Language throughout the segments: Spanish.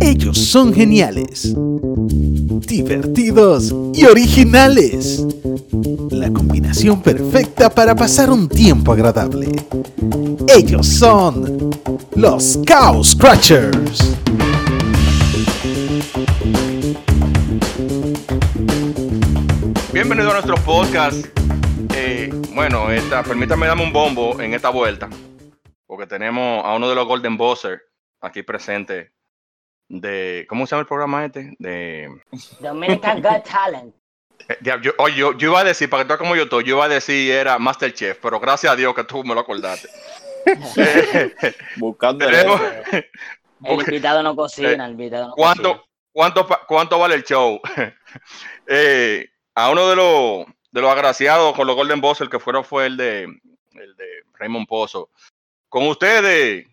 Ellos son geniales, divertidos y originales. La combinación perfecta para pasar un tiempo agradable. Ellos son los Cow Scratchers. Bienvenido a nuestro podcast. Eh, bueno, esta, permítame darme un bombo en esta vuelta, porque tenemos a uno de los Golden Buzzer aquí presente. De, ¿Cómo se llama el programa este? De, Dominican Got Talent. eh, yo, yo, yo iba a decir, para que tú como yo estoy, yo iba a decir era Masterchef, pero gracias a Dios que tú me lo acordaste. Buscando tenemos- El invitado no cocina, el invitado no ¿Cuánto, cocina. cuánto, cuánto vale el show? Eh, a uno de los, de los agraciados con los Golden Buzzer que fueron fue el de, el de Raymond Pozo. Con ustedes,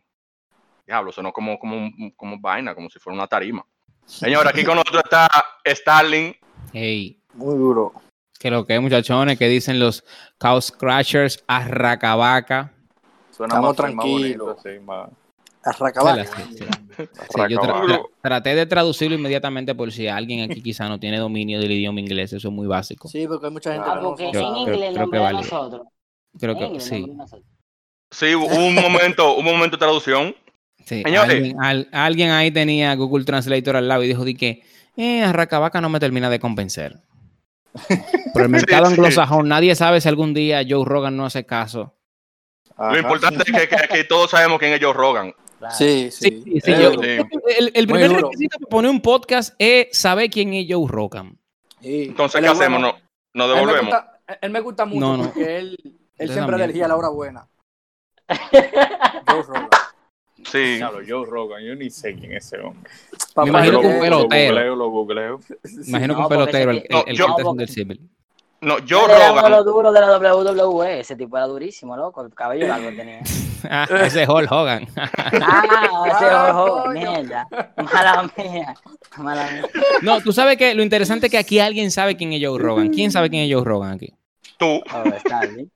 diablo, sonó como, como, un- como vaina, como si fuera una tarima. Señor, aquí con nosotros está Starling. Hey, Muy duro. que lo que es, muchachones, que dicen los Cow Scratchers, Arracabaca. Suena Estamos más, más bonito, tranquilos. sí. Arracabaca. Sí, sí. Sí, yo tra- Arracabaca. tra- traté de traducirlo inmediatamente por si alguien aquí quizá no tiene dominio del idioma inglés, eso es muy básico. Sí, porque hay mucha gente Ah, que no en creo- inglés el creo que nombre de vale. nosotros. Creo que sí. Sí, hubo un momento, un momento de traducción. Sí. Señores. Alguien, al- alguien ahí tenía Google Translator al lado y dijo di que eh, Arracabaca no me termina de convencer. Por el mercado sí. anglosajón, nadie sabe si algún día Joe Rogan no hace caso. Lo importante es que, todos sabemos quién es Joe Rogan. Claro. Sí, Sí, sí. sí, sí, yo- sí. el, el primer requisito para poner un podcast es saber quién es Joe Rogan. sí. Entonces, ¿qué bueno. hacemos? ¿No, ¿Nos Él me, devolvemos? gusta, él me gusta mucho No, no. porque él, él siempre elegía la hora buena. Joe Rogan. Sí. Diablo, Joe Rogan, yo ni sé quién es ese hombre. Papá, imagino lo, que un pelotero. Lo googleo, lo googleo. Imagino que un pelotero, el, el, yo- está del civil. No, Joe Rogan. los duros de la WWE. Ese tipo era durísimo, loco. El cabello largo tenía. Ah, ese es Hulk Hogan. Ah, ese Ah, ojo, coño. mierda. Mala mía. Mala mía. No, tú sabes que lo interesante es que aquí alguien sabe quién es Joe Rogan. ¿Quién sabe quién es Joe Rogan aquí? Tú. Oh, está bien.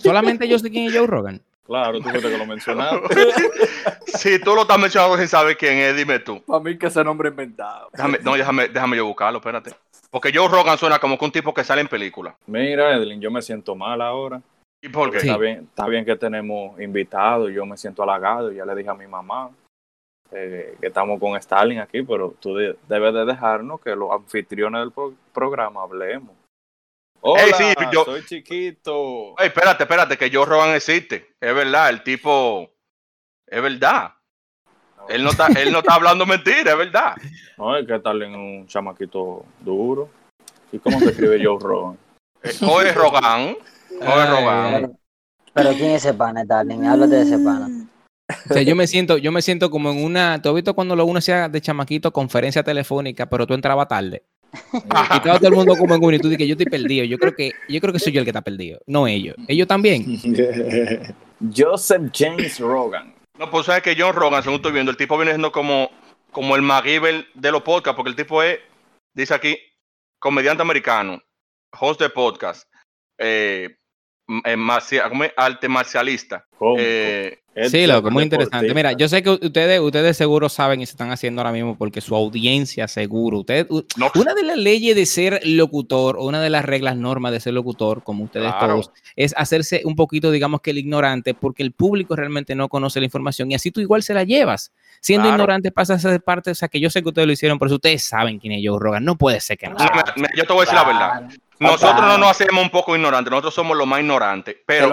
Solamente yo sé quién es Joe Rogan. Claro, tú fuiste que lo mencionaste. Si tú lo estás mencionando sin saber quién es, dime tú. Para mí que ese nombre inventado. Déjame, no, déjame, déjame yo buscarlo, espérate. Porque Joe Rogan suena como que un tipo que sale en película. Mira, Edlin, yo me siento mal ahora. ¿Y por qué? Sí. Está bien, está bien que tenemos invitados, yo me siento halagado, ya le dije a mi mamá eh, que estamos con Stalin aquí, pero tú de- debes de dejarnos que los anfitriones del pro- programa hablemos. Hola, Ey, sí, yo- soy chiquito. Ey, espérate, espérate, que Joe Rogan existe. Es verdad, el tipo. Es verdad. Él no está, él no está hablando mentira, es verdad. No, es que Stalin es un chamaquito duro. ¿Y cómo se escribe Joe Rogan? Eh, O es Rogan. O es Ay, Rogan. pero ¿quién es ese pana, Darling? Háblate de ese pana. O sea, yo me siento, yo me siento como en una. ¿Tú has visto cuando lo uno hacía de chamaquito conferencia telefónica, pero tú entrabas tarde? Y estaba todo el mundo como en uno y tú dices, yo estoy perdido. Yo creo que, yo creo que soy yo el que está perdido, no ellos. Ellos también. Joseph James Rogan. No, pues sabes que John Rogan, según estoy viendo, el tipo viene siendo como, como el MacGyver de los podcasts, porque el tipo es, dice aquí, comediante americano, host de podcast, eh, eh, marcia- ¿cómo es? arte marcialista. Cómico. Eh, Sí, loco, muy deportista. interesante. Mira, yo sé que ustedes, ustedes seguro saben y se están haciendo ahora mismo porque su audiencia seguro. Ustedes, u- no, una de las leyes de ser locutor, o una de las reglas normas de ser locutor, como ustedes Claro. todos, es hacerse un poquito, digamos que el ignorante, porque el público realmente no conoce la información y así tú igual se la llevas. Siendo Claro. ignorante pasa a ser parte, o sea, que yo sé que ustedes lo hicieron, pero ustedes saben quién es Joe Rogan. No puede ser que no. yo te voy a decir la verdad. Claro. Nosotros no nos hacemos un poco ignorantes, nosotros somos los más ignorantes, pero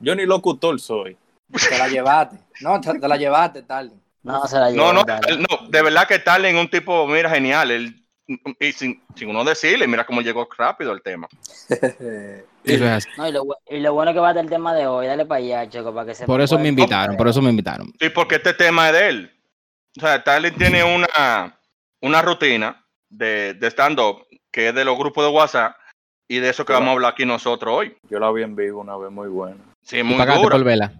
Yo ni locutor soy. Te la llevaste. No, te, te la llevaste, tarde. No, se la llevó. no, no, no, de verdad que Starling es un tipo, mira, genial. Él, y sin, sin uno decirle, mira cómo llegó rápido el tema. No, y, lo, bu- y lo bueno que va a ser el tema de hoy, dale para allá, Choco, para que se Por eso me invitaron, por eso me invitaron. Sí, porque este tema es de él. O sea, Starling tiene una, una rutina de, de stand-up que es de los grupos de WhatsApp y de eso que vamos a hablar aquí nosotros hoy. Yo la vi en vivo una vez muy buena. Sí, muy por vela.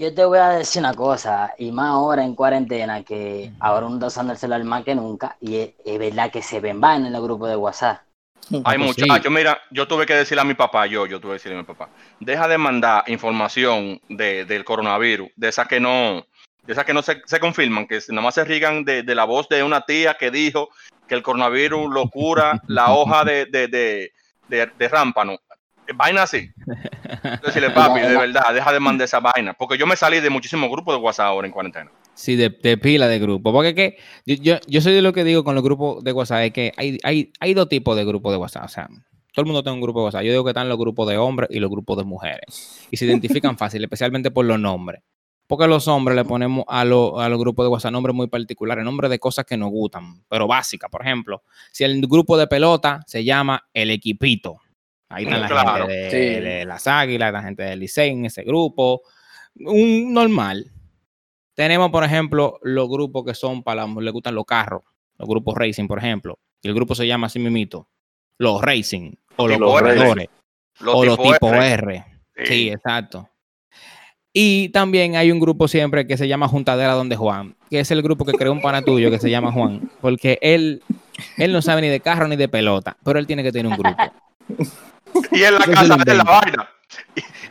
Yo te voy a decir una cosa, y más ahora en cuarentena, que ahora uno está usando el celular más que nunca, y es, es verdad que se ven van en los grupos de WhatsApp. Hay pues sí. muchachos, mira, yo tuve que decirle a mi papá, yo, yo tuve que decirle a mi papá, deja de mandar información de, del coronavirus, de esa que no, esas que no se, se confirman, que nada más se rigan de, de la voz de una tía que dijo que el coronavirus lo cura la hoja de, de, de, de, de rámpano. Vaina así. Decirle, papi, de verdad, deja de mandar esa vaina. Porque yo me salí de muchísimos grupos de WhatsApp ahora en cuarentena. Sí, de, de pila de grupo. Porque que yo, yo, yo soy de lo que digo con los grupos de WhatsApp, es que hay, hay, hay dos tipos de grupos de WhatsApp. O sea, todo el mundo tiene un grupo de WhatsApp. Yo digo que están los grupos de hombres y los grupos de mujeres. Y se identifican fácil, especialmente por los nombres. Porque los hombres le ponemos a, lo- a los grupos de WhatsApp nombres muy particulares, nombres de cosas que nos gustan, pero básicas. Por ejemplo, si el grupo de pelota se llama El Equipito. Ahí están la gente de, Sí. de las Águilas, la gente del Licey en ese grupo. Un normal. Tenemos, por ejemplo, los grupos que son para los le gustan los carros, los grupos racing, por ejemplo. Y el grupo se llama así mismito, los racing o los Tipo R. corredores Los o los tipo tipo R. R. Sí, exacto. Y también hay un grupo siempre que se llama Juntadera Donde Juan, que es el grupo que creó un pana tuyo que se llama Juan, porque él, él no sabe ni de carro ni de pelota, pero él tiene que tener un grupo. Y en la casa de la vaina.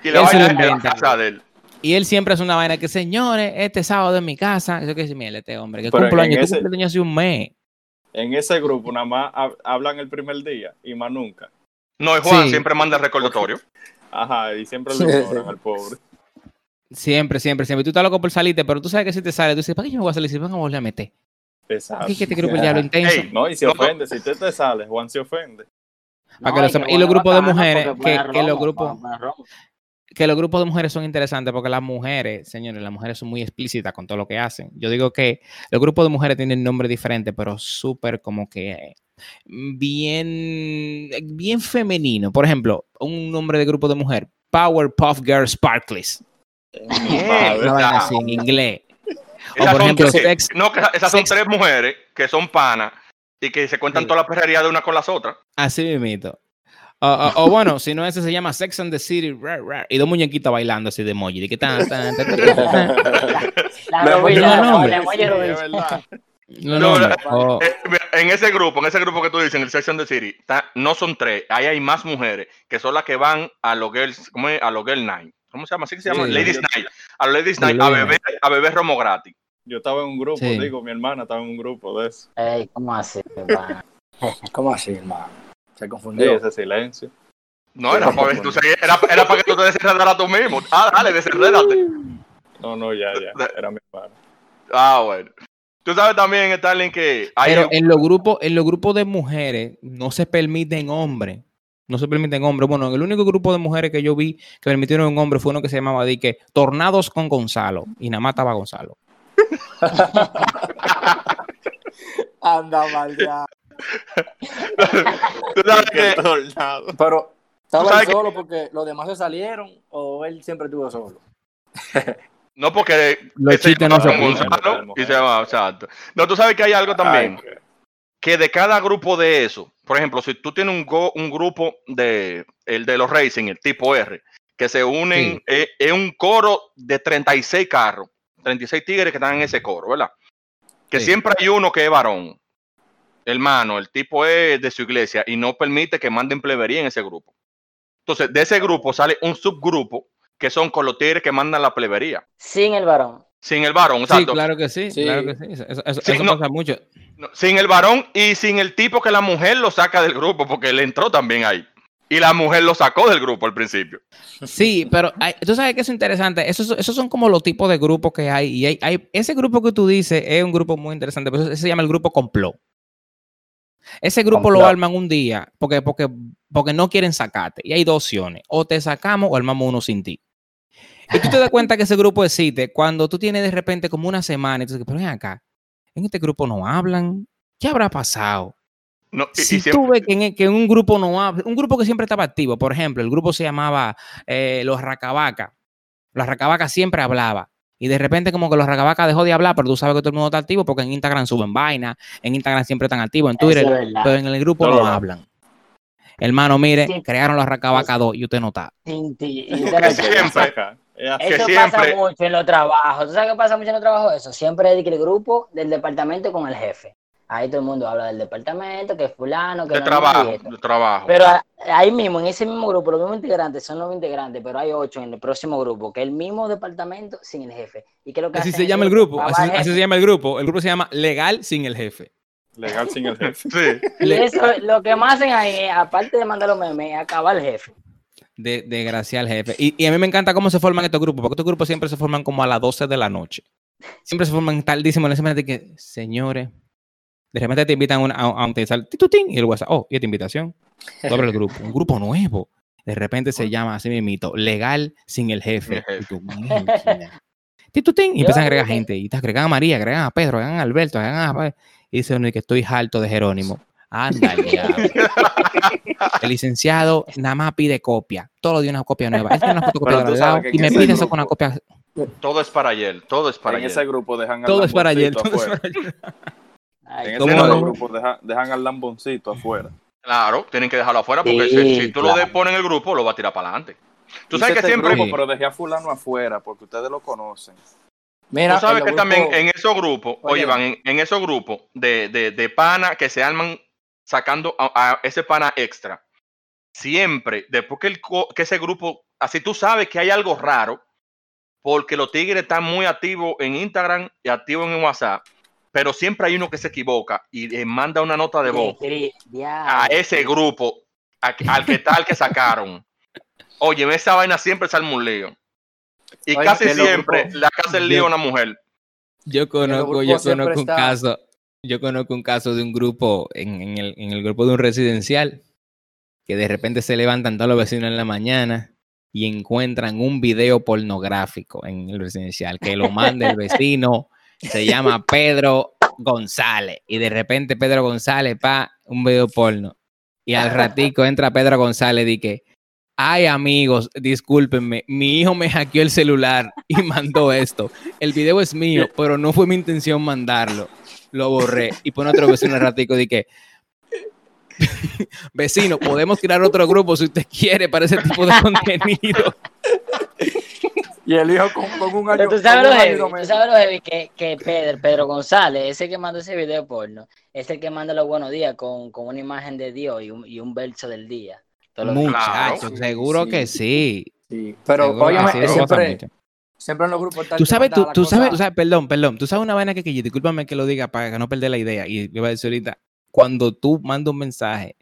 Y, y la vaina es en la casa de él. Y él siempre hace una vaina que, señores, este sábado en mi casa, eso que dice, mira, este hombre, que en años, ese- cumples años hace un mes. En ese grupo nada más hab- hablan el primer día y más nunca. No, y Juan Sí. siempre manda el recordatorio. Ajá, y siempre lo ignoran al pobre. Siempre, siempre, siempre. Tú estás loco por salirte, pero tú sabes que si te sales, tú dices, ¿para qué yo me voy a salir si van a volver a meter? Exacto. Aquí que este grupo ya lo intenso. Ey, No, y se No, ofende. Si usted te sale, Juan se ofende. Para que lo sepa. Y los grupos de mujeres, que- que los grupos- que los grupos de mujeres son interesantes porque las mujeres, señores, las mujeres son muy explícitas con todo lo que hacen. Yo digo que los grupos de mujeres tienen nombres diferentes, pero súper como que bien, bien femenino. Por ejemplo, un nombre de grupo de mujer, Powerpuff Girls Sparkles. Una vaina así en inglés. O por son ejemplo, tres- sex, no, que esas son sex- tres mujeres que son panas y que se cuentan Sí. toda la perrería de una con las otras. así mismito. O, o- o bueno, si no, ese se llama Sex and the City. rar, rar, y dos muñequitas bailando así de emoji. De que tan, tan, tan, tan, tan. La la. No, No, no, Eh, en ese grupo, en ese grupo que tú dices, en el Section de City, está- no son tres, ahí hay más mujeres que son las que van a los girls, ¿cómo es? A los girl night. ¿Cómo se llama? Así que se llama Sí. Ladies Night. A los Ladies Night a beber, a beber romo gratis. Yo estaba en un grupo, Sí. digo, mi hermana estaba en un grupo de eso. Ey, ¿cómo así, pana? ¿Cómo así, hermano? Se Sí, confundió. ese silencio. No, era para, ver, tú sabes, era, era para que tú te desenredaras tú mismo. Ah, dale, desenredate. No, no, ya, ya. Era mi hermana. Ah, bueno. Tú sabes también, Stalin, que hay Pero en los grupos, en los grupos de mujeres no se permiten hombres. No se permiten hombres. Bueno, el único grupo de mujeres que yo vi que permitieron un hombre fue uno que se llamaba di que Tornados con Gonzalo. Y nada más estaba Gonzalo. Anda mal ya. tú sabes que tornado. Pero, ¿estaba que- solo porque los demás se salieron o él siempre estuvo solo? No, porque Los ese chistes no se. Gonzalo y se llama, exacto. No, tú sabes que hay algo también, Ay, que de cada grupo de eso, por ejemplo, si tú tienes un, go- un grupo de, el de los racing, el tipo R, que se unen, Sí. es un coro de 36 carros, 36 tigres que están en ese coro, ¿verdad? Que Sí. siempre hay uno que es varón, hermano, el tipo es de su iglesia y no permite que manden plebería en ese grupo. Entonces, de ese grupo sale un subgrupo que son con los tigres que mandan la plebería, Sin el varón. sin el varón, Sí, claro que sí, Sí. claro que sí. Eso, eso- no. pasa mucho. No, sin el varón y sin el tipo que la mujer lo saca del grupo, porque él entró también ahí. Y la mujer lo sacó del grupo al principio. Sí, pero hay- tú sabes que eso es interesante. Esos, esos son como los tipos de grupos que hay. Y hay, hay- ese grupo que tú dices es un grupo muy interesante. Pero ese se llama el grupo complot. Ese grupo lo arman un día porque, porque, porque no quieren sacarte. Y hay dos opciones. O te sacamos o armamos uno sin ti. Y tú te das cuenta que ese grupo existe cuando tú tienes de repente como una semana y tú dices, pero ven acá, en este grupo no hablan. ¿Qué habrá pasado? No, y- siempre- ves que en, que en un grupo no habla, un grupo que siempre estaba activo, por ejemplo, el grupo se llamaba eh, Los Racabaca. Los Racabaca siempre hablaba. Y de repente como que los Racabaca dejó de hablar, pero tú sabes que todo el mundo está activo porque en Instagram suben vaina, en Instagram siempre están activos, en Twitter, es pero en el grupo No, hablan. Hermano, mire, Sí. crearon los Racabaca 2 y usted no está. Usted siempre-. Es que Eso siempre- pasa mucho en los trabajos. ¿Tú sabes qué pasa mucho en los trabajos? Eso. Siempre hay que el grupo del departamento con el jefe. Ahí todo el mundo habla del departamento, que fulano, que De no, trabajo, de trabajo. Pero a- ahí mismo, en ese mismo grupo, los mismos integrantes son los integrantes, pero hay ocho en el próximo grupo, que es el mismo departamento sin el jefe. ¿Y qué es lo que Así se llama el grupo. Así, se llama el grupo. El grupo se llama Legal sin el jefe. Legal sin el jefe. Sí. Y eso, lo que más hacen ahí, es, aparte de mandar los memes, es acabar el jefe. de, desgraciar al jefe. Y, y a mí me encanta cómo se forman estos grupos, porque estos grupos siempre se forman como a las 12 de la noche. Siempre se forman tardísimo en ese momento de que, señores, de repente te invitan a, un- titutín y el WhatsApp, oh, y esta invitación. Abres el grupo, un grupo nuevo. De repente se llama así mismito, legal sin el jefe. Y. Titutín, y empiezan a agregar gente. Y te agregan a María, agregan a Pedro, agregan a Alberto, agregan a... Y dice uno que estoy harto de Jerónimo. Anda. El licenciado nada más pide copia. Todos los días una copia nueva. Él tiene una fotocopia de y en me pide eso con una copia. Todo es para ayer, todo es para en ayer. ese grupo dejan Todo es para ayer. Todo es para ayer. Ay, En ese grupo deja- dejan al lamboncito afuera. Claro, tienen que dejarlo afuera porque Sí, si, si tú claro. lo pones en el grupo, lo va a tirar para adelante. Tú Hice sabes que este siempre. grupo, pero dejé a fulano afuera porque ustedes lo conocen. Mira, Tú sabes que también en esos grupos, oye, Oye. Iván, en, en esos grupos de, de, de pana que se arman sacando a, a ese pana extra, siempre, después que, el, que ese grupo, así tú sabes que hay algo raro, porque los tigres están muy activos en Instagram y activos en WhatsApp, pero siempre hay uno que se equivoca y le manda una nota de voz a ese grupo, a- al que tal que sacaron. Oye, esa vaina siempre sale un lío. Y Oye, casi siempre la que hace el lío es una mujer. Yo conozco, yo conozco un está- caso. Yo conozco un caso de un grupo en, en el, en el grupo de un residencial que de repente se levantan todos los vecinos en la mañana y encuentran un video pornográfico en el residencial que lo manda el vecino, se llama Pedro González y de repente Pedro González pa un video porno y al ratico entra Pedro González y que Ay, amigos, discúlpenme, mi hijo me hackeó el celular y mandó esto. El video es mío, pero no fue mi intención mandarlo. Lo borré y pone otro vecino al ratico de que vecino, podemos crear otro grupo si usted quiere para ese tipo de contenido. Y el hijo con, con un año. Pero tú sabes lo heavy, dos tú meses. sabes lo heavy que, que Pedro, Pedro González, ese que mandó ese video porno, es el que manda los buenos días con, con una imagen de Dios y un, y un verso del día. Muchachos, seguro sí. que sí. Sí, pero pasa siempre, siempre en los grupos tal Tú sabes, manda tú, tú cosa- sabes, tú sabes, perdón, perdón, tú sabes una vaina que, que yo, discúlpame que lo diga para no perder la idea, y iba a decir ahorita, cuando tú mandas un mensaje,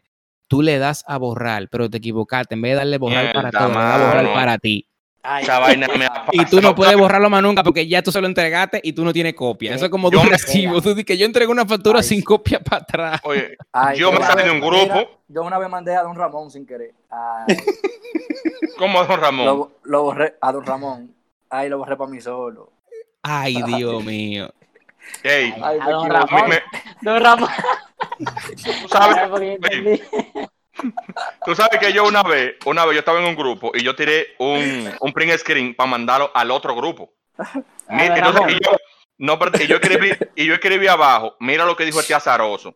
tú le das a borrar, pero te equivocaste, en vez de darle borrar para Mierda, todo, le das a borrar para ti. Ay, Esa vaina me ha Y tú no puedes borrarlo más nunca porque ya tú se lo entregaste y tú no tienes copia. Eso es como Yo recibo. Tú dices que yo entregué una factura Ay, sin copia para atrás. Oye, ay, yo me salí de un grupo. mira, yo una vez mandé a Don Ramón sin querer. Ay, ¿cómo Don Ramón? lo, lo borré a Don Ramón. Ay, lo borré para mí solo. Ay, Dios mío. Ey, Ay, A don a Ramón. me- Don Ramón. tú sabes. tú sabes que yo una vez, una vez yo estaba en un grupo y yo tiré un, un print screen para mandarlo al otro grupo. Mira, entonces, y yo, no, pero- y yo escribí, y yo escribí abajo, mira lo que dijo este azaroso.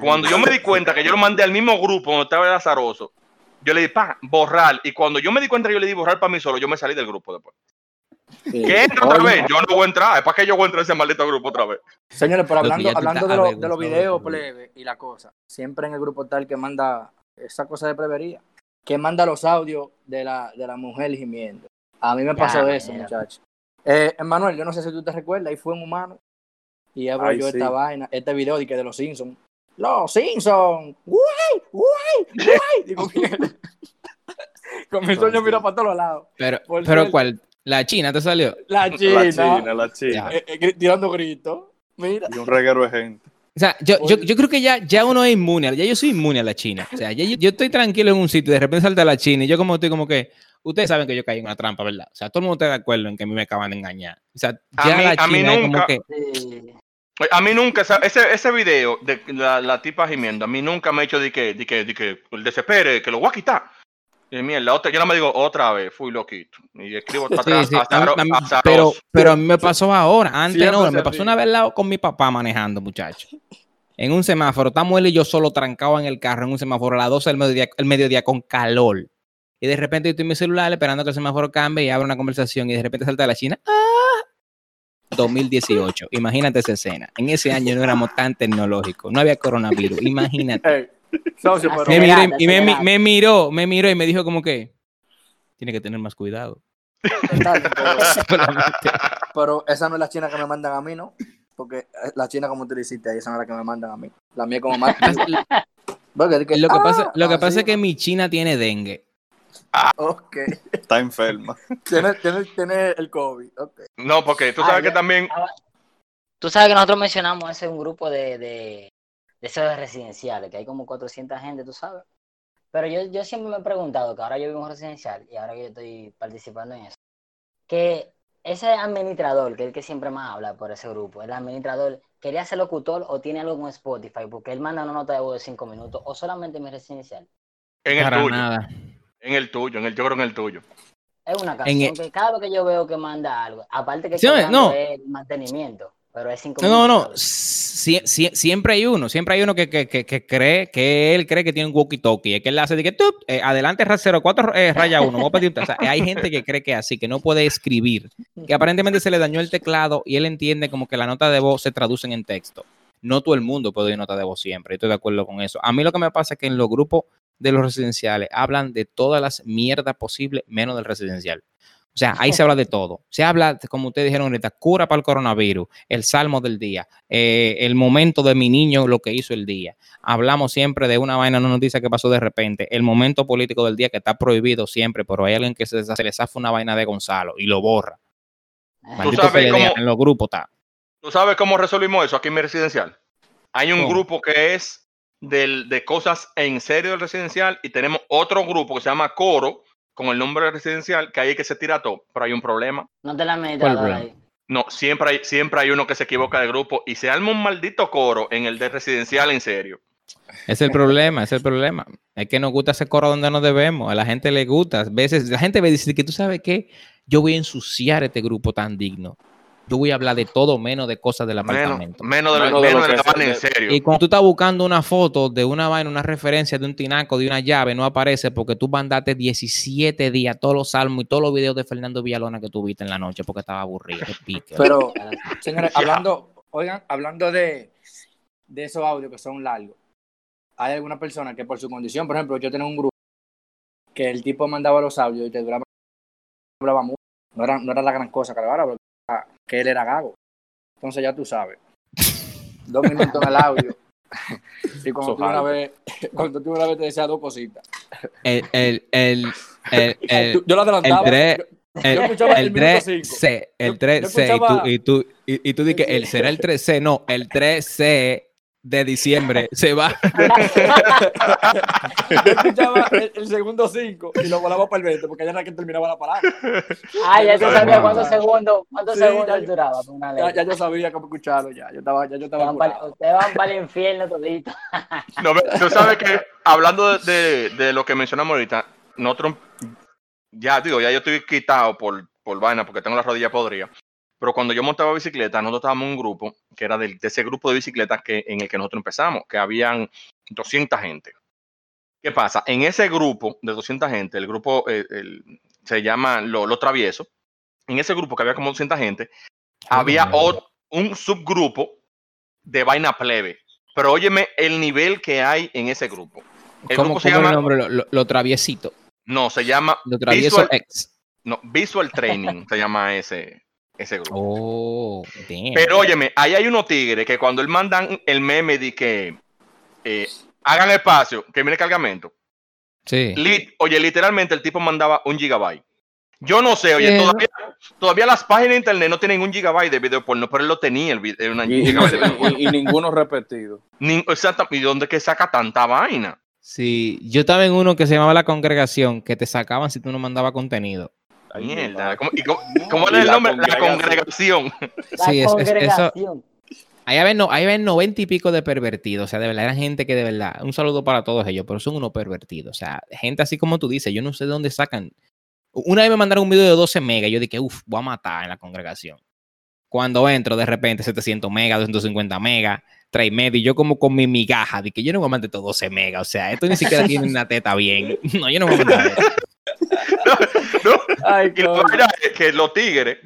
Cuando yo me di cuenta que yo lo mandé al mismo grupo donde estaba el azaroso, yo le di, pa, borrar. Y cuando yo me di cuenta que yo le di borrar para mí solo, yo me salí del grupo después. ¿Qué entra otra Oye, vez? Yo no voy a entrar. ¿Es para que yo voy a entrar a ese maldito grupo otra vez? Señores, pero hablando, hablando de, lo- de los videos, plebe, y la cosa, siempre en el grupo tal que manda esa cosa de plebería, que manda los audios de la, de la mujer gimiendo. A mí me pasó Ya, eso, mira. muchacho. Eh, Emanuel, yo no sé si tú te recuerdas, ahí fue un humano y abro Ay, yo sí. esta vaina, este video de, que de los Simpsons. ¡Los Simpsons! ¡Guay! ¡Guay! ¡Guay! Digo, mi sueño mira para todos lados. Pero, pero. ¿cuál? ¿La China te salió? La China, La China, la China. eh, eh, tirando gritos. Mira. Y un reguero de gente. O sea, yo, yo, yo creo que ya, ya uno es inmune, ya yo soy inmune a la China. O sea, ya yo, yo estoy tranquilo en un sitio y de repente salta la China y yo como estoy como que, ustedes saben que yo caí en una trampa, ¿verdad? O sea, todo el mundo está de acuerdo en que a mí me acaban de engañar. O sea, A ya mí- la a mí China es como nunca- que, A mí nunca, ese, ese video de la, la tipa gimiendo, a mí nunca me ha hecho de que, de que, de que el desespere, que lo voy a quitar. Y mierda, otra, yo no me digo otra vez, fui loquito. Y escribo para Sí, atrás, sí, azaro- a mí- pero, pero a mí me pasó ahora, antes no, me pasó una vez al lado con mi papá manejando, muchacho. En un semáforo, estamos él y yo solo trancados en el carro en un semáforo a las 12 del mediodía, el mediodía con calor. Y de repente yo estoy en mi celular esperando que el semáforo cambie y abra una conversación y de repente salta la China. ¡Ah! 2018. Imagínate esa escena. En ese año no éramos tan tecnológicos, no había coronavirus. Imagínate. Me miró, y- y me, miró, me miró y me dijo como que tiene que tener más cuidado. pero- esa no es la china que me mandan a mí, ¿no? Porque la china, como tú dijiste ahí, esa no es la que me mandan a mí. La mía como más. Porque que- Lo que pasa, ah, lo que pasa es que mi china tiene dengue. Ok. Está enferma. Tiene, tiene, tiene el COVID. No, porque tú Ah, sabes que ya. también. Tú sabes que nosotros mencionamos ese un grupo de, de, de esos de residenciales, que hay como 400 gente, tú sabes. Pero yo, yo siempre me he preguntado, que ahora yo vivo en un residencial y ahora que yo estoy participando en eso, que ese administrador, que es el que siempre más habla por ese grupo, el administrador, ¿quería ser locutor o tiene algo con Spotify? Porque él manda una nota de voz de 5 minutos o solamente en mi residencial. En el Para tuyo. nada. En el tuyo, en el, yo creo en el tuyo. Es una En canción el- que cada vez que yo veo que manda algo, aparte que Sí, no. es mantenimiento, pero es 5 No, no, sie- sie- siempre hay uno, siempre hay uno que, que, que, que cree, que él cree que tiene un walkie-talkie, es que él hace de que, tup, eh, adelante ra- 04 eh, raya 1, voy a pedir, o sea, hay gente que cree que así, que no puede escribir, que aparentemente se le dañó el teclado y él entiende como que la nota de voz se traducen en texto. No todo el mundo puede oír nota de voz siempre, estoy de acuerdo con eso. A mí lo que me pasa es que en los grupos de los residenciales hablan de todas las mierdas posibles menos del residencial. O sea, ahí se habla de todo. Se habla, como ustedes dijeron ahorita, cura para el coronavirus, el salmo del día, eh, el momento de mi niño, lo que hizo el día. Hablamos siempre de una vaina, una noticia que pasó de repente, el momento político del día que está prohibido siempre, pero hay alguien que se, se le zafa una vaina de Gonzalo y lo borra. Eh, Maldito sabes PLD, cómo- en los grupos está. ¿Tú sabes cómo resolvimos eso aquí en mi residencial? Hay un ¿Cómo? grupo que es del, de cosas en serio del residencial y tenemos otro grupo que se llama Coro con el nombre del residencial que ahí es que se tira todo, pero hay un problema. No te la ahí. No, siempre hay, siempre hay uno que se equivoca de grupo y se arma un maldito coro en el de residencial en serio. Es el problema, es el problema. Es que nos gusta ese coro donde no debemos. A la gente le gusta. A veces la gente y dice que tú sabes qué, yo voy a ensuciar este grupo tan digno. Yo voy a hablar de todo menos de cosas del Menos, apartamento. menos de, Menos de menos lo de la que vaina se- en serio. Y cuando tú estás buscando una foto de una vaina, una referencia de un tinaco, de una llave, no aparece porque tú mandaste 17 días todos los salmos y todos los videos de Fernando Villalona que tuviste en la noche porque estaba aburrido. Pero, señores, hablando, oigan, hablando de, de esos audios que son largos, hay alguna persona que por su condición, por ejemplo, yo tenía un grupo que el tipo mandaba los audios y te duraba, duraba mucho. No era, no era la gran cosa que grabara, porque ah, que él era gago. Entonces ya tú sabes. Dos minutos en el audio. Y cuando tú una vez, cuando tú una vez te decía dos cositas. El, el, el, el, el, yo lo adelantaba. el el, yo escuchaba el el minuto 3 cinco. C, el Yo- 3 yo C, y escuchaba- tú, y tú, y, y tú di que el será el 3 C, no, el 3 C de diciembre se va. Yo escuchaba el, el segundo cinco y lo volaba para el 20 porque ya era que terminaba la palabra. Ah, ya sabías mamá. cuántos segundos, cuántos Sí, segundos ya yo- duraba una Ya, yo sabía cómo escucharlo ya. Yo estaba, ya yo estaba Ustedes van para- curado. Ustedes van para el infierno todito. No, tú sabes que hablando de, de- de lo que mencionamos ahorita, nosotros, ya digo, ya yo estoy quitado por, por vaina porque tengo la rodilla podrida. Pero cuando yo montaba bicicleta, nosotros estábamos en un grupo que era de, ese grupo de bicicletas que, en el que nosotros empezamos, que habían 200 gente. ¿Qué pasa? En ese grupo de 200 gente, el grupo eh, el- se llama Lo, Lo Travieso, en ese grupo que había como 200 gente, había o- un subgrupo de vaina plebe. Pero óyeme el nivel que hay en ese grupo. El ¿Cómo, grupo se cómo es el llama, nombre? Lo, lo- lo traviesito. no, se llama Lo travieso Visual, X. no, Visual Training, se llama ese, ese grupo. Oh, damn. Pero óyeme, ahí hay unos tigres que cuando él mandan el meme de que eh, hagan espacio, que viene el cargamento, sí. li- oye, literalmente el tipo mandaba un gigabyte. Yo no sé, oye, todavía, todavía las páginas de internet no tienen un gigabyte de video porno, pero él lo tenía, el video, una Y, y- gigabyte de video porno. y- y ninguno repetido. Ni- exactamente, ¿y dónde que saca tanta vaina? Sí, yo estaba en uno que se llamaba La Congregación, que te sacaban si tú no mandabas contenido. Ay, Mierda. ¿cómo, y cómo, cómo Y era el nombre? La congregación. La Sí, es- es- eso, congregación. ahí había, no, 90 y pico de pervertidos, o sea, de verdad, eran gente que de verdad, un saludo para todos ellos, pero son unos pervertidos, o sea, gente así como tú dices, yo no sé de dónde sacan. Una vez me mandaron un video de 12 megas, yo dije, uff, voy a matar en la congregación. Cuando entro, de repente, 700 megas, 250 megas, 3 megas, y yo como con mi migaja, de que yo no voy a mandar estos 12 megas, o sea, esto ni siquiera tiene una teta bien. No, yo no voy a mandar ¿no? Ay, Y la es que los tigres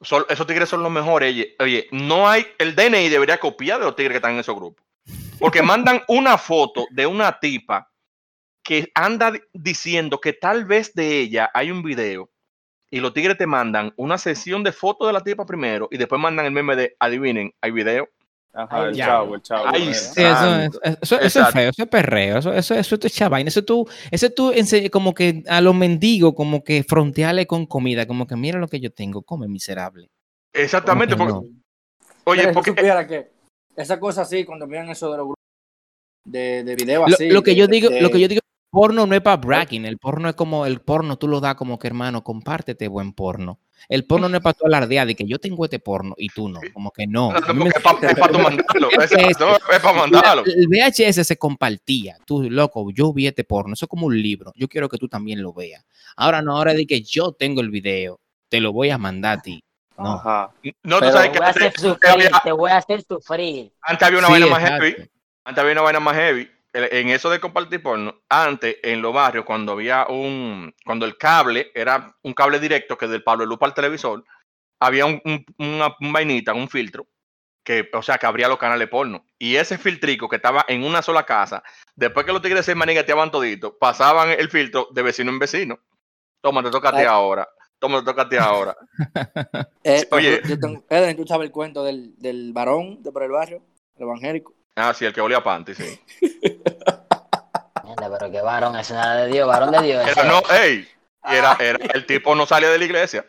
son- esos tigres son los mejores. Oye, oye, no hay, el DNI debería copiar de los tigres que están en esos grupos. Porque mandan una foto de una tipa que anda di- diciendo que tal vez de ella hay un video y los tigres te mandan una sesión de fotos de la tipa primero y después mandan el meme de adivinen, hay video. Ajá, el chavo, el chavo. Ay, eh. Sí, eso, Santo. es- eso, eso es feo, eso es perreo, eso, eso, eso es chavaina, eso tú, eso tú ense- como que a los mendigos, como que frontearle con comida, como que mira lo que yo tengo, come miserable. Exactamente, porque, no. oye, porque supiera que esa cosa así, cuando miran eso de los grupos de, de video así. lo que de- yo digo, de- lo que yo digo, porno no es para bragging, el porno es como, el porno tú lo das como que hermano, compártete buen porno. El porno no es para tu alardear de que yo tengo este porno y tú no, como que no. Me- es para tu mandarlo. Es para mandarlo. El VHS se compartía. Tú, loco, yo vi este porno. Eso es como un libro. Yo quiero que tú también lo veas. Ahora no, ahora de que yo tengo el video, te lo voy a mandar a ti. No. Ajá. No, tú sabes Te que voy a hacer antes, sufrir, había- te voy a hacer sufrir. antes había una Sí, vaina más exacto. heavy. Antes había una vaina más heavy. En eso de compartir porno, antes en los barrios, cuando había un, cuando el cable era un cable directo que del Pablo Luz para el televisor, había un, un- una, un vainita, un filtro, que, o sea, que abría los canales porno. Y ese filtrico que estaba en una sola casa, después que los tigres se manigateaban todito, pasaban el filtro de vecino en vecino. Toma, te toca a ti Ay. ahora. Toma, te toca a ti ahora. Eh, Oye. yo tengo- Eden, tú sabes el cuento del, del varón de por el barrio, el evangélico. Ah, sí, el que olía a panty, sí. Pero qué varón, eso nada de Dios, varón de Dios. Era, no, ey, y era, era, el tipo no salía de la iglesia.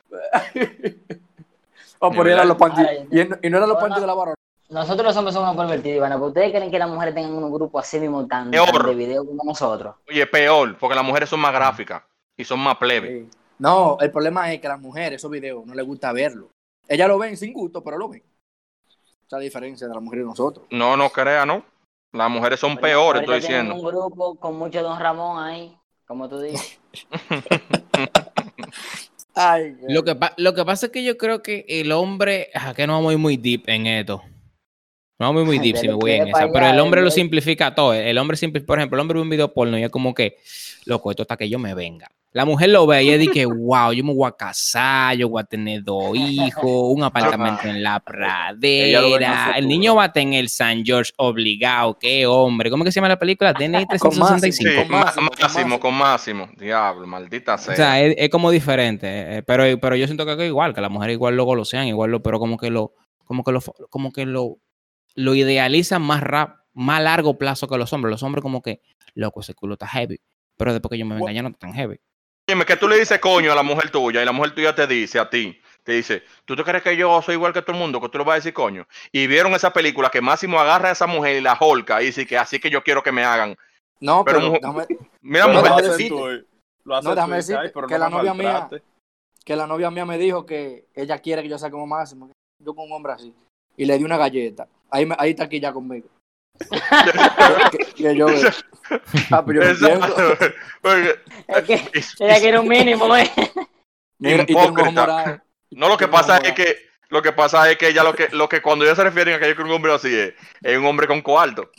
O De por verdad. eran los panty. Y, no- y no eran los panty de la varón. Nosotros los hombres somos pervertidos, Ivana, pero ustedes creen que las mujeres tengan un grupo así mismo tan, Peor. tan de video como nosotros. Oye, peor, porque las mujeres son más gráficas y son más plebe. Sí. No, el problema es que a las mujeres esos videos no les gusta verlo. Ellas lo ven sin gusto, pero lo ven. Esa diferencia de las mujeres y nosotros. No, no crea, ¿no? Las mujeres son peores, Ahorita estoy diciendo. un grupo con mucho Don Ramón ahí, como tú dices. Ay, Lo que, pa- lo que pasa es que yo creo que el hombre, ah, que no vamos a ir muy deep en esto. No vamos a ir muy deep si me voy en esa. Pero el hombre lo simplifica todo. El hombre, simpli- por ejemplo, el hombre ve un video porno y es como que, loco, esto hasta que yo me venga. La mujer lo ve y es de que, wow, yo me voy a casar, yo voy a tener dos hijos, un apartamento en la pradera. El niño va a tener el San George obligado. Qué hombre. ¿Cómo que se llama la película? DNI Con Máximo. 365. Sí, con Máximo, con máximo, Máximo. con máximo. Diablo, maldita sea. O sea, es, es como diferente, eh, pero, pero yo siento que es igual, que las mujeres igual luego lo sean, igual lo, pero como que lo, como que lo, como que lo, lo idealizan más rap, más a largo plazo que los hombres. Los hombres como que, loco, ese culo está heavy, pero después que yo me venga ya no está tan heavy. Dime que tú le dices coño a la mujer tuya y la mujer tuya te dice a ti, te dice, ¿tú te crees que yo soy igual que todo el mundo? Que tú le vas a decir coño. Y vieron esa película que Máximo agarra a esa mujer y la holca y dice que así que yo quiero que me hagan. No, Pero pero, mu- déjame- Mira, Pero mujer, lo tú, eh. Lo no, déjame dices, decirte "Ay, pero que no la novia mía- maltrates". que la novia mía me dijo que ella quiere que yo sea como máximo. Yo con un hombre así. Y le di una galleta. Ahí, me- ahí está aquí ya conmigo. Que, que yo veo. Ah, pero yo no entiendo. Exacto. Porque- Es que ella quiere un mínimo, ¿eh? Mira, y morado. No, lo que pasa es que lo que pasa es que ella lo que lo que cuando ellos se refieren a que yo quiero un hombre así es, es un hombre con cuarto.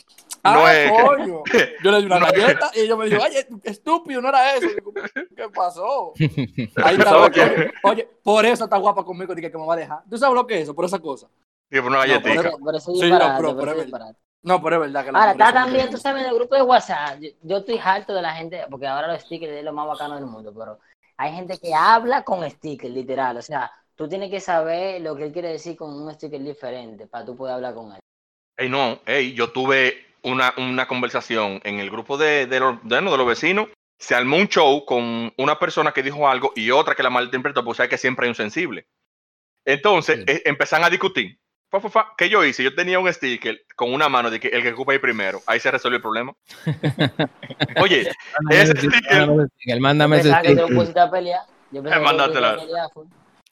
No ah, es que- coño. Yo le di una No es- galleta y ella me dijo, ay, estúpido, no era eso. Digo, ¿Qué pasó? Ahí está, ¿Sabes oye, por eso está guapa conmigo, dije que me va a dejar. ¿Tú sabes lo que es eso? Por esa cosa. Y por una No, por galletita. eso- Por eso es Sí, no, pero- por eso pero es es. No, pero es verdad que la Ahora, está también, tú sabes, en el grupo de WhatsApp, yo, yo estoy harto de la gente, porque ahora los stickers es lo más bacano del mundo, pero hay gente que habla con stickers, literal. O sea, tú tienes que saber lo que él quiere decir con un sticker diferente para tú poder hablar con él. Ey, no, ey, yo tuve una, una conversación en el grupo de, de, los, de, no, de los vecinos. Se armó un show con una persona que dijo algo y otra que la malinterpretó, pues sabes que siempre hay un sensible. Entonces, Sí. eh, empezaron a discutir. Fa, fa, fa. ¿Qué yo hice? Yo tenía un sticker con una mano de que el que ocupa ahí primero. Ahí se resolvió el problema. Oye, ese sticker, sticker, mándame Yo ese sticker. Yo.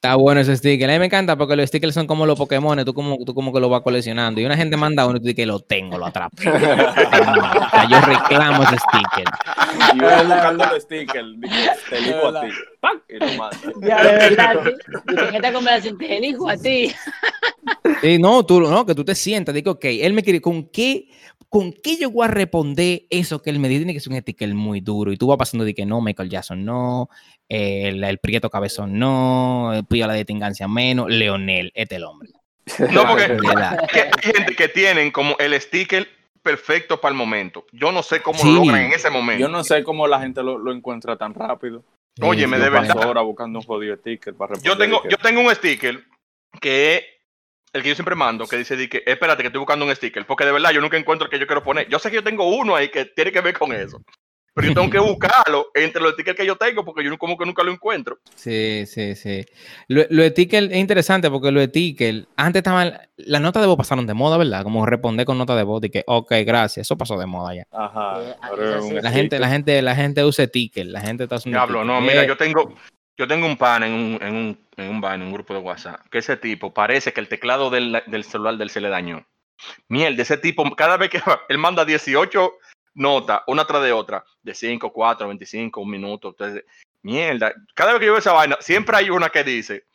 Está bueno ese sticker. A mí me encanta porque los stickers son como los Pokémon, tú como, tú como que lo vas coleccionando. Y una gente manda uno y tú dices que lo tengo, lo atrapé. o sea, yo reclamo ese sticker. Y uno buscando el sticker, dije, te elijo a ti. ¡Pac! Y lo manda. Ya, de verdad, sí. Y que en esta conversación te elijo a ti. Sí, no, tú, no, que tú te sientas, digo, ok, él me quiere, ¿con qué, ¿con qué yo voy a responder eso que él me dice? Tiene que ser un sticker muy duro. Y tú vas pasando de que no, Michael Jackson no, el, el Prieto Cabezón no, el Pío la de Tingancia menos, Leonel, este es el hombre. No, porque hay gente que tienen como el sticker perfecto para el momento. Yo no sé cómo Sí. lo logran en ese momento. Yo no sé cómo la gente lo, lo encuentra tan rápido. Óyeme, de verdad. horas buscando un jodido sticker para Yo tengo, yo tengo un sticker que es el que yo siempre mando, que dice di que, espérate que estoy buscando un sticker, porque de verdad yo nunca encuentro el que yo quiero poner. Yo sé que yo tengo uno ahí que tiene que ver con eso, pero yo tengo que buscarlo entre los stickers que yo tengo porque yo como que nunca lo encuentro. Sí, sí, sí. Lo, lo de ticket es interesante porque lo de ticket, antes estaban, las notas de voz pasaron de moda, ¿verdad? Como responder con nota de voz y que, ok, gracias, eso pasó de moda ya. Ajá. Eh, La gente, la gente, la gente usa ticket, la gente está usando Diablo, no, mira, Eh, yo tengo, yo tengo un pan en un, en un, en un en un grupo de WhatsApp, que ese tipo parece que el teclado del, del celular del se le dañó. Mierda, ese tipo, cada vez que él manda 18 notas, una tras de otra, de 5, 4, 25, un minuto. Entonces, mierda, cada vez que yo veo esa vaina, siempre hay una que dice,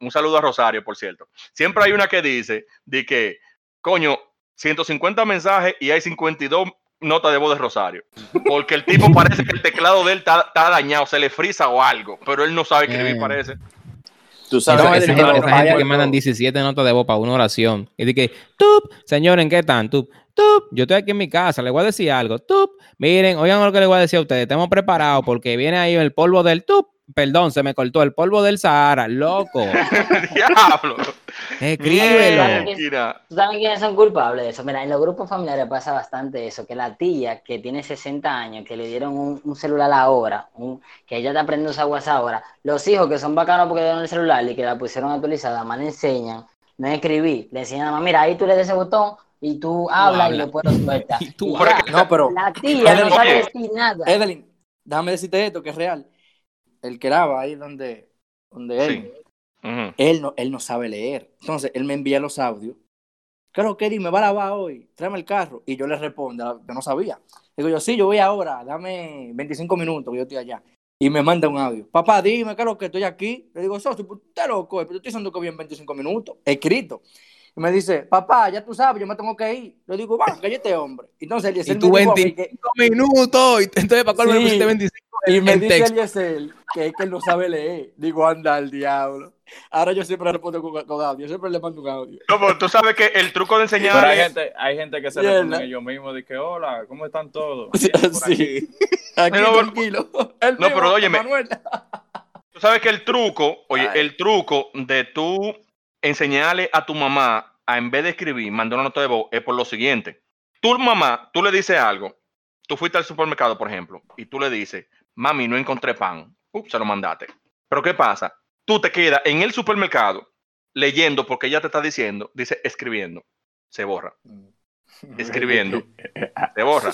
un saludo a Rosario, por cierto, siempre hay una que dice, de que, coño, 150 mensajes y hay 52 notas de voz de Rosario. Porque el tipo parece que el teclado de él está, está dañado, se le frisa o algo, pero él no sabe escribir, Eh. parece. Tú sabes No, que esa gente, esa que mandan 17 notas de voz para una oración. Y que, tup, señores, ¿en qué están? Tup, tup, yo estoy aquí en mi casa, les voy a decir algo. Tup, miren, oigan lo que les voy a decir a ustedes. Estamos preparados porque viene ahí el polvo del tup. Perdón, se me cortó el polvo del Sahara, loco. Diablo. Escríbelo. ¿Tú sabes quiénes son culpables de eso? Mira, en los grupos familiares pasa bastante eso, que la tía que tiene 60 años, que le dieron un, un celular ahora, un, que ella está aprendiendo a usar WhatsApp ahora, los hijos que son bacanos porque le dieron el celular y que la pusieron actualizada, más le enseñan, no escribir, le enseñan a mamá, mira, ahí tú le das ese botón y tú hablas y después lo sueltas. Y tú Y ya, No, pero la tía no sabe decir nada. Evelyn, déjame decirte esto que es real. El que graba ahí donde, donde él, Sí. Él, no, él no sabe leer. Entonces él me envía los audios. Claro, Kerry, me va a lavar hoy, tráeme el carro. Y yo le respondo, yo no sabía. Digo yo, sí, yo voy ahora, dame 25 minutos que yo estoy allá. Y me manda un audio. Papá, dime, ¿qué es lo que estoy aquí? Le digo, socio, pues, usted loco, pero yo estoy diciendo que voy en 25 minutos, escrito. Y me dice, papá, ya tú sabes, yo me tengo que ir. Le digo, va, cállate, hombre. Entonces, Y tú me dijo a mí 25 que- minutos. Y entonces, ¿para cuál me Sí. pusiste 25 y me en dice? Eliezer que es que él no sabe leer. Digo, anda al diablo. Ahora yo siempre respondo con, con audio, yo siempre le mando un audio. No, pero tú sabes que el truco de Pero hay enseñar gente, hay gente que se Mierda. responden ellos mismos de que hola, ¿cómo están todos? Sí, aquí. sí. Aquí No, pero- tranquilo. El No, pero óyeme. Manuel. Tú sabes que el truco, oye, Ay. el truco de tú enseñarle a tu mamá a en vez de escribir, mandar una nota de voz, es por lo siguiente. Tu mamá, tú le dices algo, tú fuiste al supermercado, por ejemplo, y tú le dices, mami, no encontré pan. Ups, se lo mandaste. Pero ¿qué pasa? Tú te quedas en el supermercado leyendo porque ella te está diciendo, dice escribiendo. Se borra. Escribiendo. Se borra.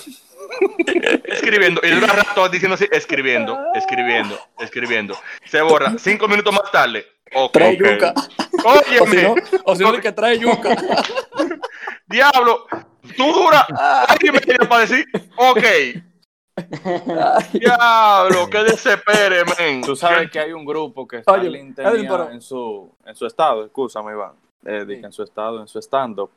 Escribiendo. Y dura rato diciendo así, escribiendo, escribiendo, escribiendo. Se borra. Cinco minutos más tarde. Ok. Trae yuca. O si Óyeme, no, o si no, que trae yuca. diablo. Tú dura. Alguien me tiene para decir, ok. Diablo, que desespere, men. Tú sabes que hay un grupo que pero- en su, en su estado, escúchame Iván, eh, que Sí. en su estado, en su stand-up,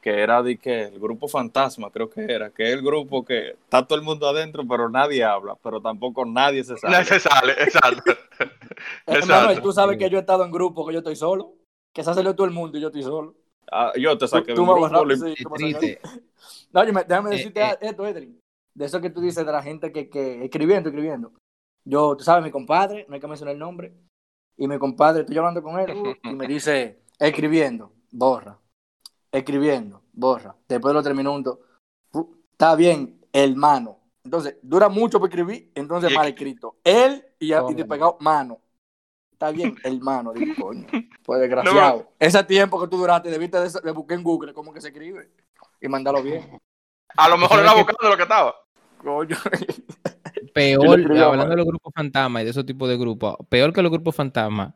que era de que el grupo fantasma, creo que era, que es el grupo que está todo el mundo adentro, pero nadie habla, pero tampoco nadie se sabe. No se sale, exacto. Eh, Manuel, tú sabes que yo he estado en grupo, que yo estoy solo. Que se ha salido todo el mundo y yo estoy solo. Ah, yo te saqué Tú, de tú un me grupo, sí, tú me sacaste. No, me- déjame Eh, decirte eh. esto, Edwin. De eso que tú dices de la gente que, que escribiendo, escribiendo. Yo, tú sabes, mi compadre, no hay que mencionar el nombre. Y mi compadre, estoy hablando con él uh, y me dice, escribiendo, borra. Escribiendo, borra. Después de los tres minutos, uh, está bien, hermano. Entonces, dura mucho para escribir, entonces mal escrito. Él y, a- y te pegado mano. Está bien, hermano. Digo, coño, pues desgraciado. Ese tiempo que tú duraste, debiste de, de buscar en Google cómo que se escribe y mandarlo bien. A lo mejor ¿Sabes era buscando lo que estaba. Coño. peor, escribió, hablando man. de los grupos fantasmas y de esos tipos de grupos, peor que los grupos fantasmas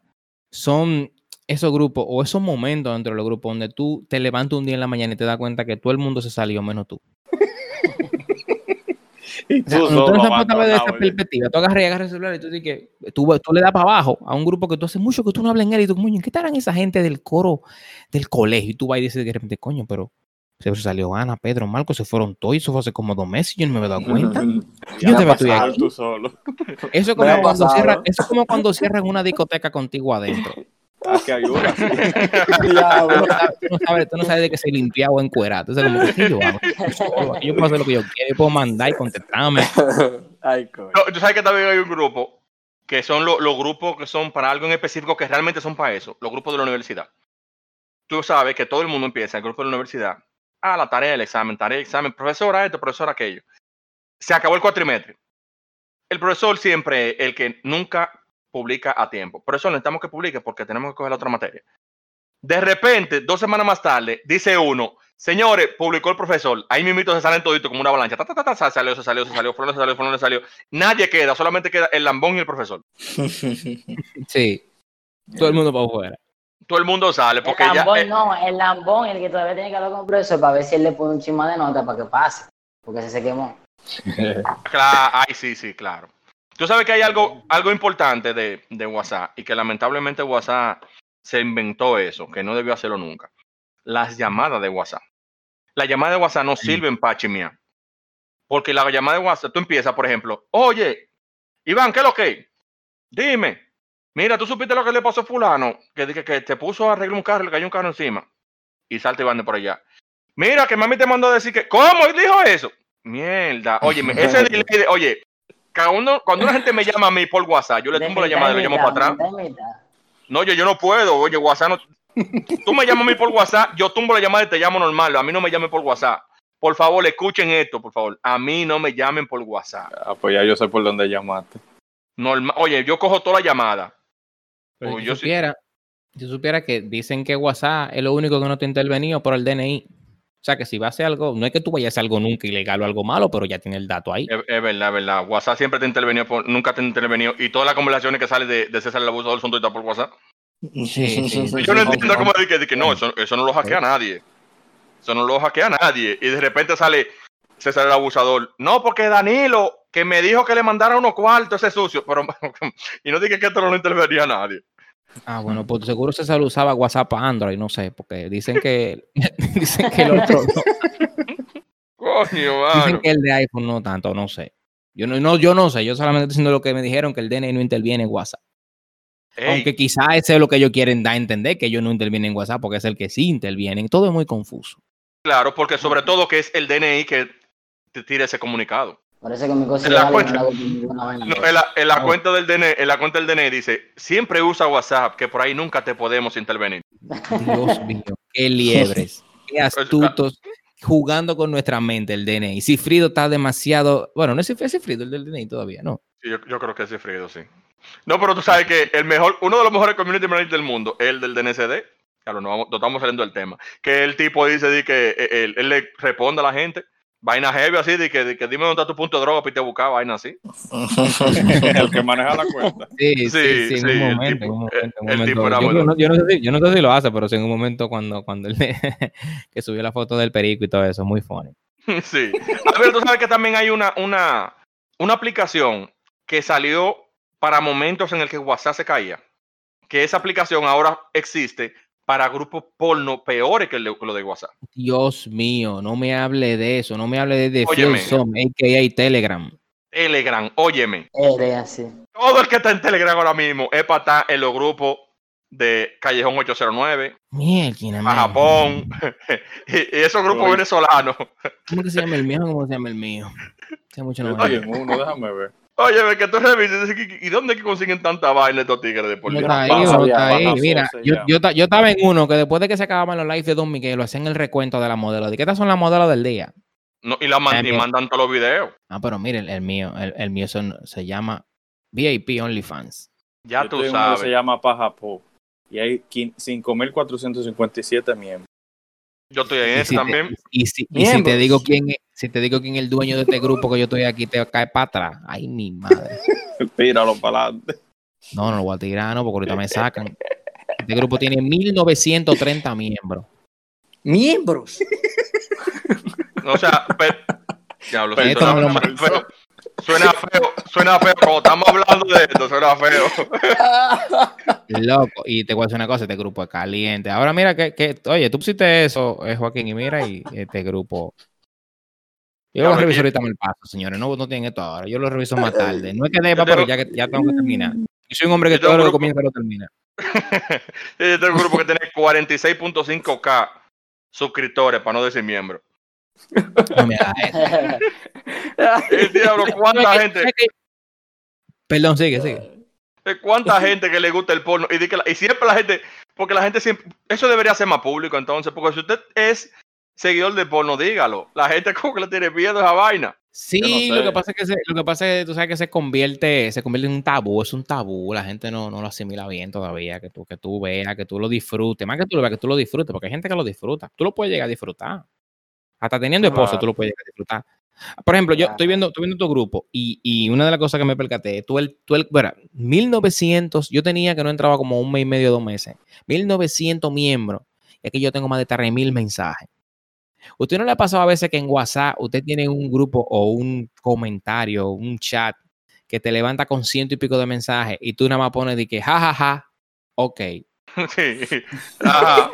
son esos grupos o esos momentos dentro de los grupos donde tú te levantas un día en la mañana y te das cuenta que todo el mundo se salió menos tú. y O sea, tú no sabes ver de esa perspectiva, tú agarras y agarras el celular y tú dices que tú, tú le das para abajo a un grupo que tú hace mucho que tú no hablas en él y tú, coño, ¿qué estarán esa gente del coro del colegio? Y tú vas y dices de repente, coño, pero Se salió Ana, Pedro, Marco, se fueron todos. Eso fue hace como dos meses y yo no me había dado cuenta. Yo te estoy aquí. tú solo. Eso es Me como, cuando cierran, eso es como cuando cierran una discoteca contigo adentro. Aquí hay una. sí. Tú Diablo. no sabes, tú no sabes, tú no sabes de que se limpiaba o encuerado. Entonces, como que, ¿qué yo hago? Yo puedo hacer lo que yo quiero, yo puedo mandar y contestarme. Ay, coño. No, tú sabes que también hay un grupo que son lo- los grupos que son para algo en específico que realmente son para eso, los grupos de la universidad. Tú sabes que todo el mundo empieza, el grupo de la universidad, ah, la tarea del examen, tarea del examen, profesora esto, profesora aquello. Se acabó el cuatrimestre. El profesor siempre es el que nunca publica a tiempo. Por eso necesitamos que publique porque tenemos que coger la otra materia. De repente, dos semanas más tarde, dice uno, señores, publicó el profesor, ahí mismito se salen toditos como una avalancha, ta, ta, ta, ta, se salió, se salió, se salió, fulano se salió, fulano se salió. Nadie queda, solamente queda el lambón y el profesor. Sí. Todo el mundo para afuera. Todo el mundo sale El porque ya... lambón eh, no, el lambón, el que todavía tiene que hablar con el profesor para ver si él le pone un chisma de nota para que pase. Porque se se quemó. Claro, ay, sí, sí, claro. Tú sabes que hay algo, algo importante de, de WhatsApp y que lamentablemente WhatsApp se inventó eso, que no debió hacerlo nunca. Las llamadas de WhatsApp. Las llamadas de WhatsApp no sirven para chimear. Porque la llamada de WhatsApp, tú empiezas, por ejemplo, oye, Iván, ¿qué es lo que? Dime, mira, tú supiste lo que le pasó a fulano, que, que, que te puso a arreglar un carro y le cayó un carro encima. Y salta Iván de por allá. Mira, que mami te mandó a decir que, ¿cómo? Él dijo eso. Mierda, oye, ese delay de- oye, cada uno- cuando una gente me llama a mí por WhatsApp, yo le tumbo la llamada y le llamo para atrás. No, yo, yo no puedo, oye, WhatsApp no. Tú me llamas a mí por WhatsApp, yo tumbo la llamada y te llamo normal. A mí no me llamen por WhatsApp. Por favor, escuchen esto, por favor. A mí no me llamen por WhatsApp. Ah, pues ya yo sé por dónde llamaste. Normal. Oye, yo cojo toda la llamada. Pero Uy, si yo sí- supiera, si supiera que dicen que WhatsApp es lo único que no te ha intervenido por el DNI. O sea que si va a hacer algo, no es que tú vayas a hacer algo nunca ilegal o algo malo, pero ya tiene el dato ahí. Es, es verdad, es verdad. WhatsApp siempre te ha intervenido, por- nunca te ha intervenido. Y todas las conversaciones que salen de, de César el Abusador son todas por WhatsApp. Sí, sí, sí. Yo no entiendo cómo de que, de que no, eso, eso no lo hackea nadie. Eso no lo hackea nadie. Y de repente sale César el abusador. No, porque Danilo, que me dijo que le mandara unos cuartos ese sucio. Pero, y no dije que esto no lo intervenía a nadie. Ah, bueno, pues seguro César usaba WhatsApp Android, no sé, porque dicen que dicen que el otro no. Coño, Dicen mano. que el de iPhone no tanto, no sé. Yo no, no, yo no sé, yo solamente estoy diciendo lo que me dijeron que el DNI no interviene en WhatsApp. Ey, Aunque quizá ese es lo que ellos quieren dar a entender, que ellos no intervienen en WhatsApp, porque es el que sí intervienen. Todo es muy confuso. claro, porque sobre todo que es el DNI que te tira ese comunicado. Por eso que mi cosa En la cuenta. vaina. No, en, la, en la No. cuenta del DNI, en la cuenta del DNI dice, siempre usa WhatsApp, que por ahí nunca te podemos intervenir. Dios mío, qué liebres, qué astutos, jugando con nuestra mente el DNI. Cifrido está demasiado. Bueno, no es Cif- es Cifrido el del DNI todavía, no. Sí, Yo, yo creo que es Cifrido, sí. No, pero tú sabes que el mejor, uno de los mejores community managers del mundo es el del DNCD. Claro, no, vamos, no estamos saliendo del tema. Que el tipo dice de que eh, él, él le responde a la gente, vaina heavy así, de que, de que dime dónde está tu punto de droga para irte a buscar, vaina así. El que maneja la cuenta. Sí, Sí, sí, sí, en sí, un momento, tipo- en un momento, en un el tipo momento. era Yo, muy creo- no, yo no sé si, yo no sé si lo hace, pero sí en un momento cuando, cuando él que subió la foto del perico y todo eso, muy funny. Sí. A ver, tú sabes que también hay una, una, una aplicación que salió para momentos en el que WhatsApp se caía. Que esa aplicación ahora existe para grupos porno peores que el de- lo de WhatsApp. Dios mío, no me hable de eso, no me hable de, de. Philsome, a.k.a. Telegram. Telegram, óyeme. Así. Todo el que está en Telegram ahora mismo es para estar en los grupos de Callejón 809, Mierda, a. Japón, y, esos grupos Oye. venezolanos. ¿Cómo que se llama el mío? ¿Cómo se llama el mío? Mucho no en uno, déjame ver. Óyeme, que tú revises, ¿y- ¿y dónde que consiguen tanta vaina estos tigres de está ahí, está ahí. baja Mira, yo, yo, ta- yo estaba en uno que después de que se acababan los lives de Don Miguel, lo hacían el recuento de la modelo. ¿De qué estas son las modelos del día? No, y, la man- y También. mandan todos los videos. Ah, pero mire, el, el mío, el, el mío son- se llama VIP OnlyFans. Ya Yo tú que Se sabes. llama Pajapo. Y hay quin- 5.457 miembros. Yo estoy en ese si, te, también. y, si, y si te digo quién es, si te digo quién es el dueño de este grupo que yo estoy aquí, te cae para atrás. Ay, mi madre. Tíralo para adelante. No, no lo voy a tirar, no, porque ahorita me sacan. Este grupo tiene 1930 miembros. Miembros. O sea, pero, Diablo, Pero sí, esto no pero- lo pero- Suena feo, suena feo. Como estamos hablando de esto, suena feo. Loco, y te voy a decir una cosa, este grupo es caliente. Ahora mira que, que oye, tú pusiste eso, eh, Joaquín, y mira, y este grupo. Yo lo reviso ahorita el paso, señores. No, no tienen esto ahora. Yo lo reviso más tarde. No es que deba, Yo tengo- pero ya, que- ya tengo que terminar. Yo soy un hombre que Yo tengo todo lo que comienza lo termina. Este es un grupo que tiene 46.5k suscriptores, para no decir miembros. No me hagas eso. El diablo, ¿cuánta gente? Perdón, sigue, sigue. ¿Cuánta gente que le gusta el porno? Y, la- y siempre la gente, porque la gente siempre, eso debería ser más público entonces, porque si usted es seguidor de porno, dígalo. La gente como que le tiene miedo a esa vaina. Sí, lo que pasa es que se, lo que pasa es que tú sabes que se convierte, se convierte en un tabú, es un tabú, la gente no, no lo asimila bien todavía, que tú, que tú veas, que tú lo disfrutes, más que tú lo veas, que tú lo disfrutes, porque hay gente que lo disfruta, tú lo puedes llegar a disfrutar. Hasta teniendo esposo, tú lo puedes disfrutar. Por ejemplo, yo estoy viendo, estoy viendo tu grupo y, y una de las cosas que me percaté, tú el, tú el, verá, 1900, yo tenía que no entraba como un mes y medio, dos meses, 1900 miembros, y aquí yo tengo más de 3000 mensajes. ¿Usted no le ha pasado a veces que en WhatsApp usted tiene un grupo o un comentario, un chat que te levanta con ciento y pico de mensajes y tú nada más pones de que jajaja, ja, ja, ok. Sí. Ajá.